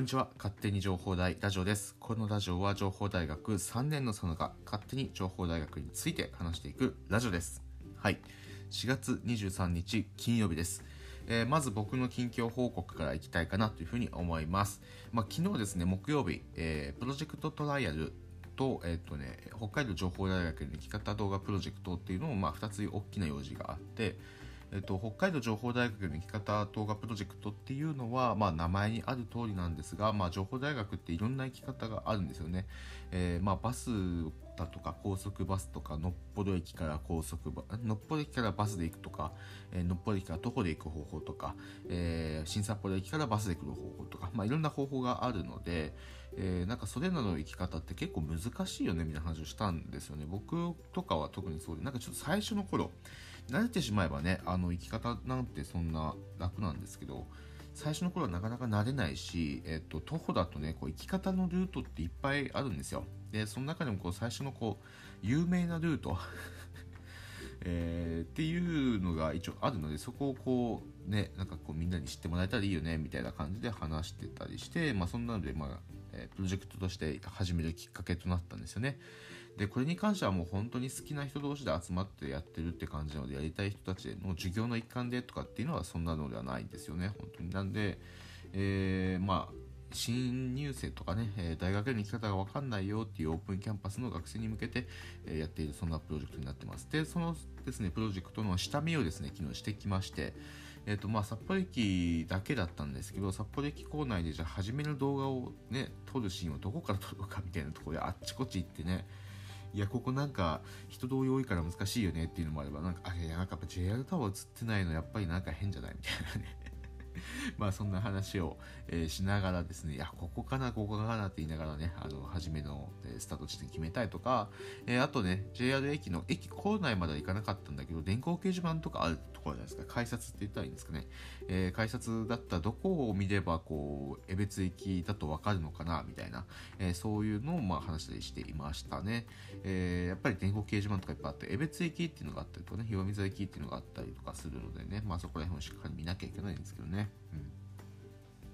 こんにちは。勝手に情報大ラジオです。このラジオは情報大学3年のそのが勝手に情報大学について話していくラジオです。はい。4月23日金曜日です。えーまず僕の近況報告からいきたいかなというふうに思います。まあ、昨日ですね、木曜日、えープロジェクトトライアルと、えっ、とね、北海道情報大学の生き方動画プロジェクトっていうのを、まあ、2つ大きな用事があって、えっと、北海道情報大学の生き方動画プロジェクトっていうのは、まあ、名前にある通りなんですが、まあ、情報大学っていろんな生き方があるんですよね。えーまあ、バスだとか高速バスとかのっぽど駅から高速バのっぽど駅からバスで行くとか、えーのっぽど駅から徒歩で行く方法とか、えー新札幌駅からバスで行く方法とか、まあ、いろんな方法があるので、えーなんかそれらの生き方って結構難しいよねみたいな話をしたんですよね。僕とかは特にそうでなんかちょっと最初の頃慣れてしまえばねあの生き方なんてそんな楽なんですけど最初の頃はなかなか慣れないし、えっと、徒歩だとねこう生き方のルートっていっぱいあるんですよ。でその中でもこう最初のこう有名なルート えーっていうのが一応あるのでそこをこうねなんかこうみんなに知ってもらえたらいいよねみたいな感じで話してたりしてまあそんなのでまあ、えプロジェクトとして始めるきっかけとなったんですよね。でこれに関してはもう本当に好きな人同士で集まってやってるって感じなのでやりたい人たちの授業の一環でとかっていうのはそんなのではないんですよね。本当になんで、えーまあ新入生とかね、え大学への生き方が分かんないよっていうオープンキャンパスの学生に向けて、えやっているそんなプロジェクトになってます。でそのですねプロジェクトの下見をですね昨日してきましてえっ、とまあ札幌駅だけだったんですけど札幌駅構内でじゃあ初めの動画をね撮るシーンをどこから撮るかみたいなところであっちこっち行ってねいやここなんか人通り多いから難しいよねっていうのもあればなんかあれなんかやっぱ JR タワー映ってないのやっぱりなんか変じゃないみたいなね。まあそんな話を、えーしながらですね、いや、ここかな、ここかなって言いながらね、あの、初めの、えースタート地点決めたいとか、えーあとね、JR 駅の駅構内までは行かなかったんだけど、電光掲示板とかあるところじゃないですか、改札って言ったらいいんですかね。えー改札だったらどこを見れば、こう、江別駅だとわかるのかな、みたいな、えーそういうのをまあ話したりしていましたね。えーやっぱり電光掲示板とかいっぱいあって、江別駅っていうのがあったりとかね、岩水駅っていうのがあったりとかするのでね、まあそこら辺をしっかり見なきゃいけないんですけどね。うん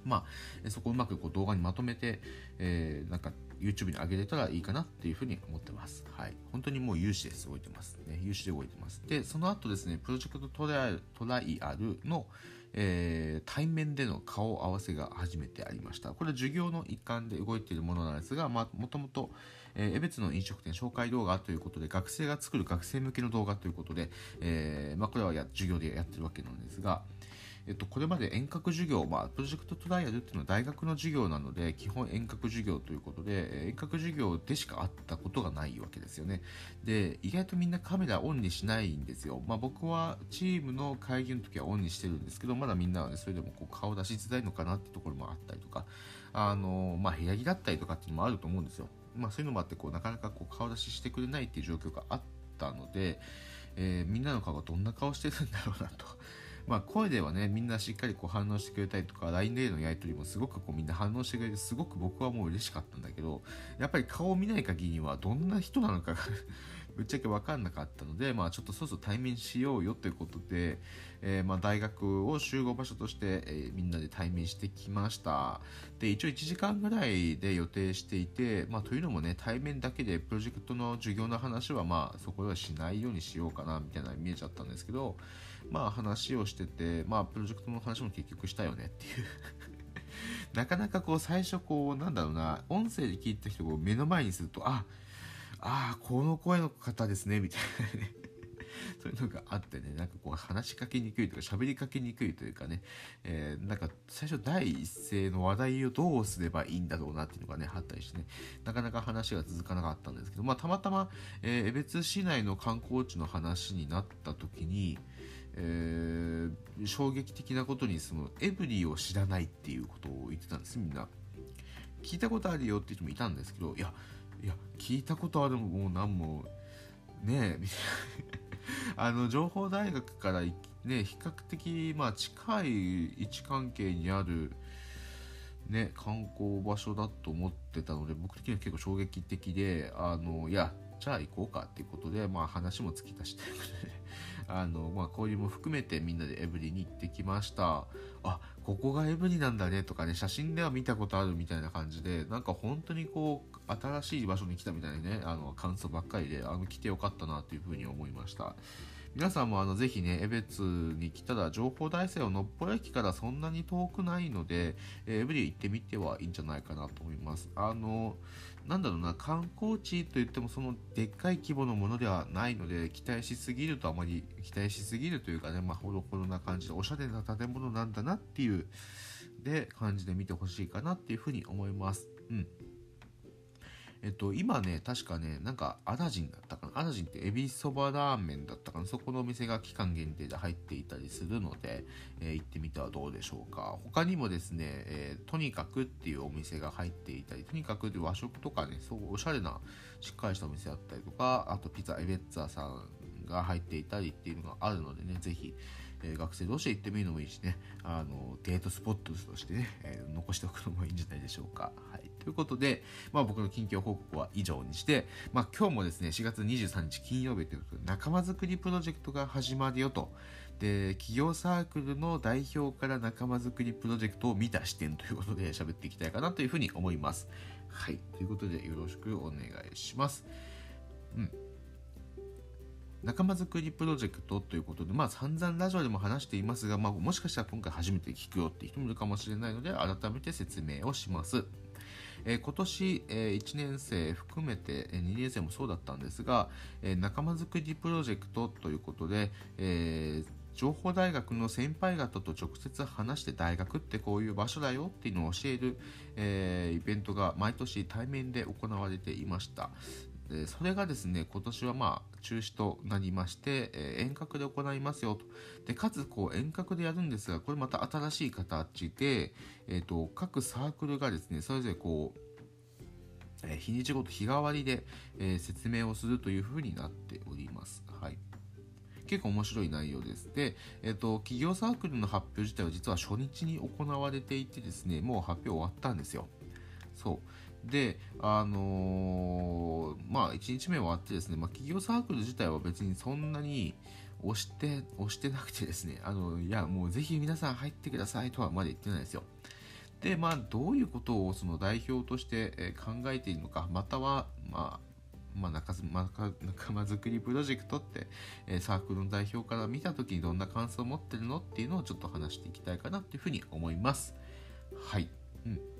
まあ、そこをうまくこう動画にまとめて、えーなんか YouTube に上げれたらいいかなっていうふうに思ってます。はい。本当にもう有志です。動いてます。ね。有志で動いてます。で、その後ですね、プロジェクトトライアルトライアルの、えー対面での顔合わせが初めてありました。これは授業の一環で動いているものなんですが、まあ、もともと、え、江別の飲食店紹介動画ということで、学生が作る学生向けの動画ということで、えーまあ、これはや授業でやってるわけなんですが、えっと、これまで遠隔授業、まあ、プロジェクトトライアルっていうのは大学の授業なので、基本遠隔授業ということで、遠隔授業でしか会ったことがないわけですよね。で、意外とみんなカメラオンにしないんですよ。まあ、僕はチームの会議の時はオンにしてるんですけど、まだみんなはね、それでもこう顔出しづらいのかなってところもあったりとか、あの、まあ、部屋着だったりとかっていうのもあると思うんですよ。まあ、そういうのもあって、こう、なかなかこう顔出ししてくれないっていう状況があったので、えーみんなの顔がどんな顔してるんだろうなと。まあ声ではね、みんなしっかりこう反応してくれたりとか、LINE でのやり取りもすごくこうみんな反応してくれて、すごく僕はもう嬉しかったんだけど、やっぱり顔を見ない限りにはどんな人なのかが ぶっちゃけ分かんなかったので、まあちょっとそろそろ対面しようよということで、えーまあ大学を集合場所として、えーみんなで対面してきました。で、一応1時間ぐらいで予定していて、まあというのもね、対面だけでプロジェクトの授業の話はまあそこではしないようにしようかなみたいなイメージだったんですけど、まあ話をしてて、まあプロジェクトの話も結局したよねっていう。なかなかこう最初こうなんだろうな、音声で聞いた人を目の前にすると、あ、ああ、この声の方ですね、みたいなね。そういうのがあってね、なんかこう話しかけにくいとか喋りかけにくいというかね、えーなんか最初第一声の話題をどうすればいいんだろうなっていうのがね、あったりしてね、なかなか話が続かなかったんですけど、まあたまたま、えー江別市内の観光地の話になった時に、えー衝撃的なことにそのエブリィを知らないっていうことを言ってたんですみんな。聞いたことあるよって人もいたんですけどいやいや聞いたことあるもう何もねえ あの情報大学からね比較的まあ近い位置関係にあるね観光場所だと思ってたので僕的には結構衝撃的であのいやじゃあ行こうかっていうことでまあ話も尽きたしということであの、まあ、交流も含めてみんなでエブリに行ってきましたあここがエブリなんだねとかね写真では見たことあるみたいな感じでなんか本当にこう新しい場所に来たみたいなねあの感想ばっかりであの来てよかったなというふうに思いました皆さんもあのぜひね、江別に来たら情報大生をのっぽ駅からそんなに遠くないので、えー、エブリ行ってみてはいいんじゃないかなと思います。あの、なんだろうな、観光地といってもそのでっかい規模のものではないので、期待しすぎるとあまり、期待しすぎるというかね、まあ、ほどほどな感じで、おしゃれな建物なんだなっていう、で、感じで見てほしいかなっていうふうに思います。うん。えっと、今ね、確かね、なんか、アラジンだったかな？アラジンってエビそばラーメンだったかな？そこのお店が期間限定で入っていたりするので、えー、行ってみてはどうでしょうか。他にもですね、えー、とにかくっていうお店が入っていたり、とにかく和食とかね、そうおしゃれな、しっかりしたお店だったりとか、あとピザエベッツァさんが入っていたりっていうのがあるのでね、ぜひ、えー、学生同士で行ってみるのもいいしね、あの、デートスポットとしてね、え、残しておくのもいいんじゃないでしょうか。はい。ということで、まあ僕の近況報告は以上にして、まあ今日もですね、4月23日金曜日ということで、仲間づくりプロジェクトが始まるよと。で、企業サークルの代表から仲間づくりプロジェクトを見た視点ということで喋っていきたいかなというふうに思います。はい。ということでよろしくお願いします。うん。仲間づくりプロジェクトということで、まあ散々ラジオでも話していますが、まあもしかしたら今回初めて聞くよって人もいるかもしれないので、改めて説明をします。え、今年、えー、1年生含めて、えー、2年生もそうだったんですが、え、仲間づくりプロジェクトということで、え情報大学の先輩方と直接話して大学ってこういう場所だよっていうのを教える、えー、イベントが毎年対面で行われていました。でそれがですね、今年はまあ中止となりまして、えー、遠隔で行いますよと。で、かつこう遠隔でやるんですが、これまた新しい形で、え、ー、と、各サークルがですね、それぞれこう、え、日にちごと日替わりで、え説明をするというふうになっております。はい。結構面白い内容です。で、えっ、と、企業サークルの発表自体は実は初日に行われていてですね、もう発表終わったんですよ。そう。で、あのー、まあ、1日目終わってですね、まあ、企業サークル自体は別にそんなに押して、押してなくてですね、あの、いや、もうぜひ皆さん入ってくださいとはまだ言ってないですよ。で、まあ、どういうことをその代表として考えているのか、または、まあ、まあ、仲仲間づくりプロジェクトって、え、サークルの代表から見た時にどんな感想を持ってるのっていうのをちょっと話していきたいかなっていうふうに思います。はい。うん。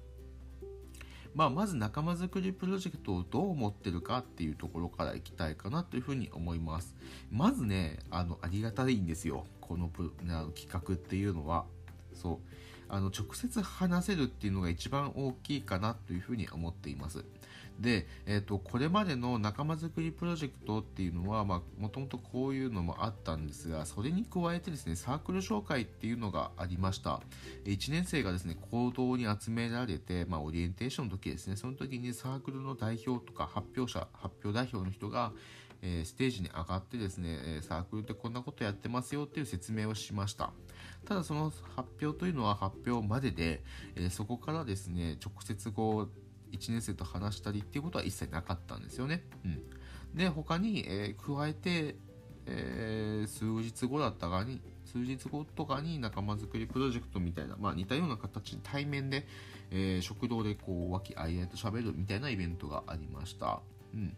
まあ、まず仲間づくりプロジェクトをどう思ってるかっていうところからいきたいかなというふうに思います。まずね、あの、ありがたいんですよ。このプあの企画っていうのは。そう。あの、直接話せるっていうのが一番大きいかなというふうに思っています。で、え、ー、と、これまでの仲間づくりプロジェクトっていうのは、もともとこういうのもあったんですが、それに加えてですね、サークル紹介っていうのがありました。1年生がですね、行動に集められて、まあ、オリエンテーションの時ですね、その時にサークルの代表とか発表者、発表代表の人が、え、ステージに上がってですね、サークルってこんなことやってますよっていう説明をしました。ただその発表というのは発表までで、え、そこからですね、直接こう、1年生と話したりっていうことは一切なかったんですよね。うん、で他に、えー、加えて、えー、数日後だったかに数日後とかに仲間づくりプロジェクトみたいな、まあ、似たような形で対面で、えー、食堂でこう和気あいあいと喋るみたいなイベントがありました。うん、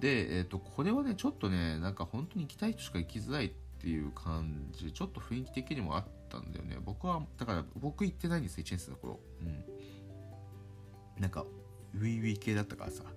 で、えっ、とこれはねちょっとねなんか本当に行きたい人しか行きづらいってていう感じちょっと雰囲気的にもあったんだよね僕はだから僕行ってないんです1年生の頃。うんなんかウィウィ系だったからさ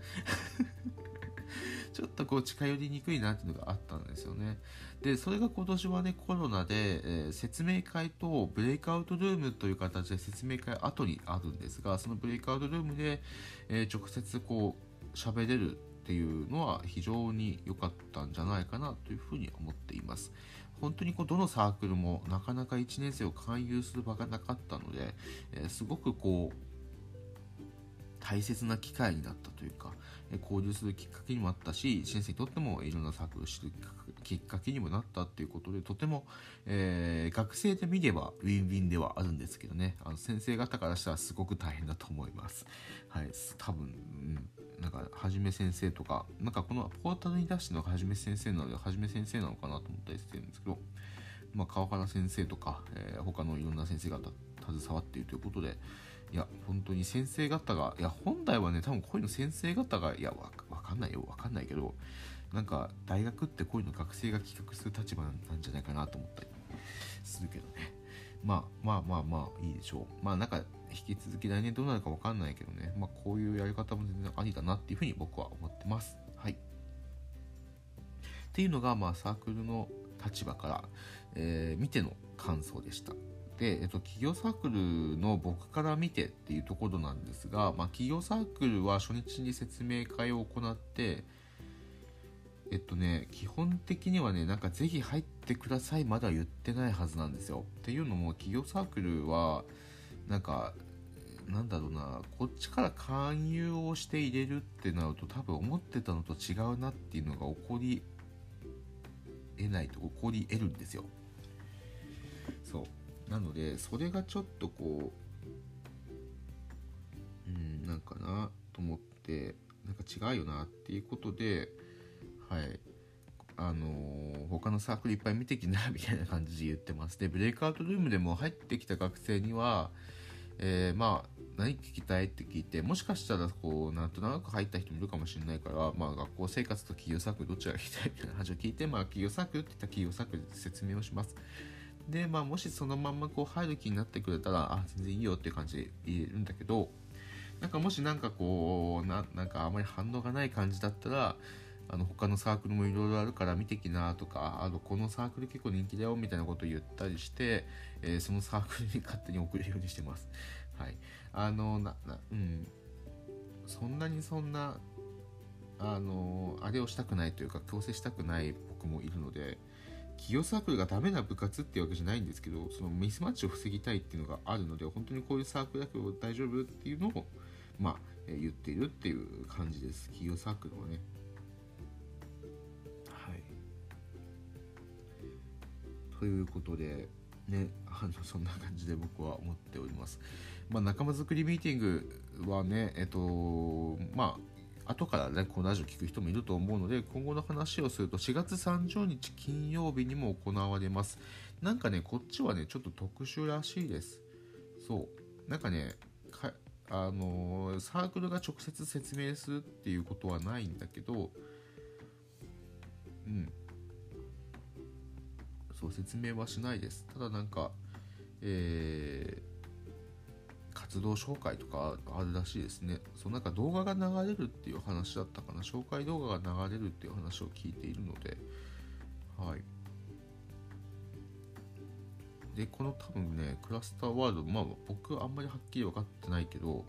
ちょっとこう近寄りにくいなっていうのがあったんですよね。で、それが今年はね、コロナで、えー、説明会とブレイクアウトルームという形で説明会後にあるんですが、そのブレイクアウトルームで、えー、直接こう喋れるっていうのは非常に良かったんじゃないかなというふうに思っています。本当にこうどのサークルもなかなか1年生を勧誘する場がなかったので、えー、すごくこう大切な機会になったというか、え交流するきっかけにもあったし先生にとってもいろんなサークルを知るきっかけにもなったっていうことでとても、えー、学生で見ればウィンウィンではあるんですけどね。あの先生方からしたらすごく大変だと思います。はい多分、うんなんかはじめ先生とかなんかこのポータルに出してのはじめ先生なのではじめ先生なのかなと思ったりしてるんですけどまあ、川原先生とか、えー、他のいろんな先生方携わっているということでいや本当に先生方がいや本来はね多分こういうの先生方がいやわかんないよわかんないけどなんか大学ってこういうの学生が企画する立場なんじゃないかなと思ったりするけどね。まあまあまあまあいいでしょう。まあなんか引き続き来年どうなるかわかんないけどね。まあこういうやり方も全然ありだなっていうふうに僕は思ってます。はい。っていうのがまあサークルの立場から、えー、見ての感想でした。で、えっと、企業サークルの僕から見てっていうところなんですが、まあ、企業サークルは初日に説明会を行って、えっとね、基本的にはね、なんかぜひ入ってくださいまだ言ってないはずなんですよ。っていうのも、企業サークルは、なんか、なんだろうな、こっちから勧誘をして入れるってなると多分思ってたのと違うなっていうのが起こり得ないと起こり得るんですよ。そう。なのでそれがちょっとこううんなんかなと思ってなんか違うよなっていうことではい。あのー、他のサークルいっぱい見てきなみたいな感じで言ってます。でブレイクアウトルームでも入ってきた学生にはえー、まあ何聞きたいって聞いてもしかしたらこうなんとなく入った人もいるかもしれないから、まあ、学校生活と企業サークルどっちが聞きたいみたいな話を聞いて、まあ、企業サークルって言ったら企業サークルで説明をします。で、まあ、もしそのまんまこう入る気になってくれたらあ全然いいよっていう感じで言えるんだけどなんかもしなんかこうななんかあまり反応がない感じだったらあの他のサークルもいろいろあるから見てきなとかあのこのサークル結構人気だよみたいなことを言ったりして、えー、そのサークルに勝手に送るようにしてます。はい。あのななうん。そんなにそんなあのあれをしたくないというか強制したくない僕もいるので企業サークルがダメな部活っていうわけじゃないんですけどそのミスマッチを防ぎたいっていうのがあるので本当にこういうサークルだけど大丈夫っていうのをまあ、え言っているっていう感じです。企業サークルはね。はい。ということでね、あのそんな感じで僕は思っております。まあ、仲間づくりミーティングはね、えっと、まあ、後からね、このラジオ聞く人もいると思うので、今後の話をすると、4月30日金曜日にも行われます。なんかね、こっちはね、ちょっと特殊らしいです。そう。なんかね、かあのー、サークルが直接説明するっていうことはないんだけど、うん。そう説明はしないですただなんかえー、活動紹介とかあるらしいですね。そうなんか動画が流れるっていう話だったかな。紹介動画が流れるっていう話を聞いているので。はい。でこの多分ねクラスターワールドまあ僕あんまりはっきり分かってないけど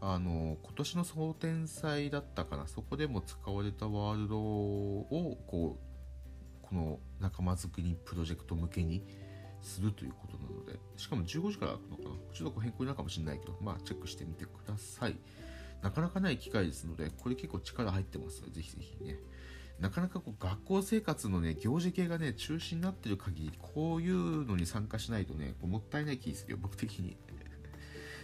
あの今年の総天祭だったかな。そこでも使われたワールドをこうこの仲間づくりプロジェクト向けにするということなので、しかも15時から開くのかなちょっと変更になるかもしれないけど、まあチェックしてみてください。なかなかない機会ですので、これ結構力入ってますので、ぜひぜひね。なかなかこう学校生活のね、行事系がね、中止になってる限り、こういうのに参加しないとね、こうもったいない気するよ、僕的に。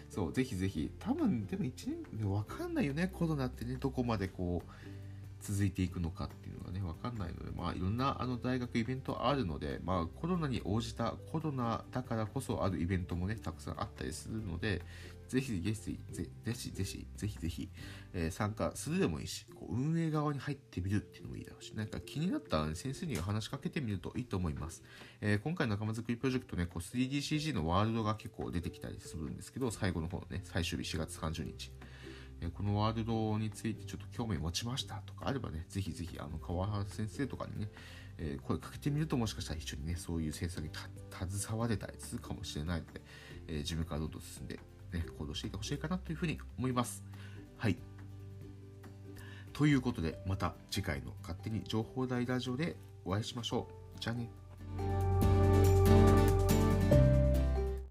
そう、ぜひぜひ。多分、でも1年わかんないよね、コロナってね、どこまでこう、続いていくのかっていうのがね、わかんないので、まあ、いろんなあの大学イベントあるので、まあ、コロナに応じた、コロナだからこそあるイベントもね、たくさんあったりするので、ぜひぜひ、ぜひぜひ、ぜひぜひ、え、参加するでもいいし、こう運営側に入ってみるっていうのもいいだろうし、なんか気になったら、ね、先生に話しかけてみるといいと思います。えー、今回の仲間づくりプロジェクトね、こう 3DCG のワールドが結構出てきたりするんですけど、最後の方ね、最終日4月30日。えこのワールドについてちょっと興味持ちましたとかあればね、ぜひぜひあの川原先生とかにね、え、声かけてみるともしかしたら一緒にね、そういう制作に携われたりするかもしれないので、え、自分からどんどん進んで、ね、行動していってほしいかなというふうに思います。はい。ということで、また次回の勝手に情報大ラジオでお会いしましょう。じゃあね。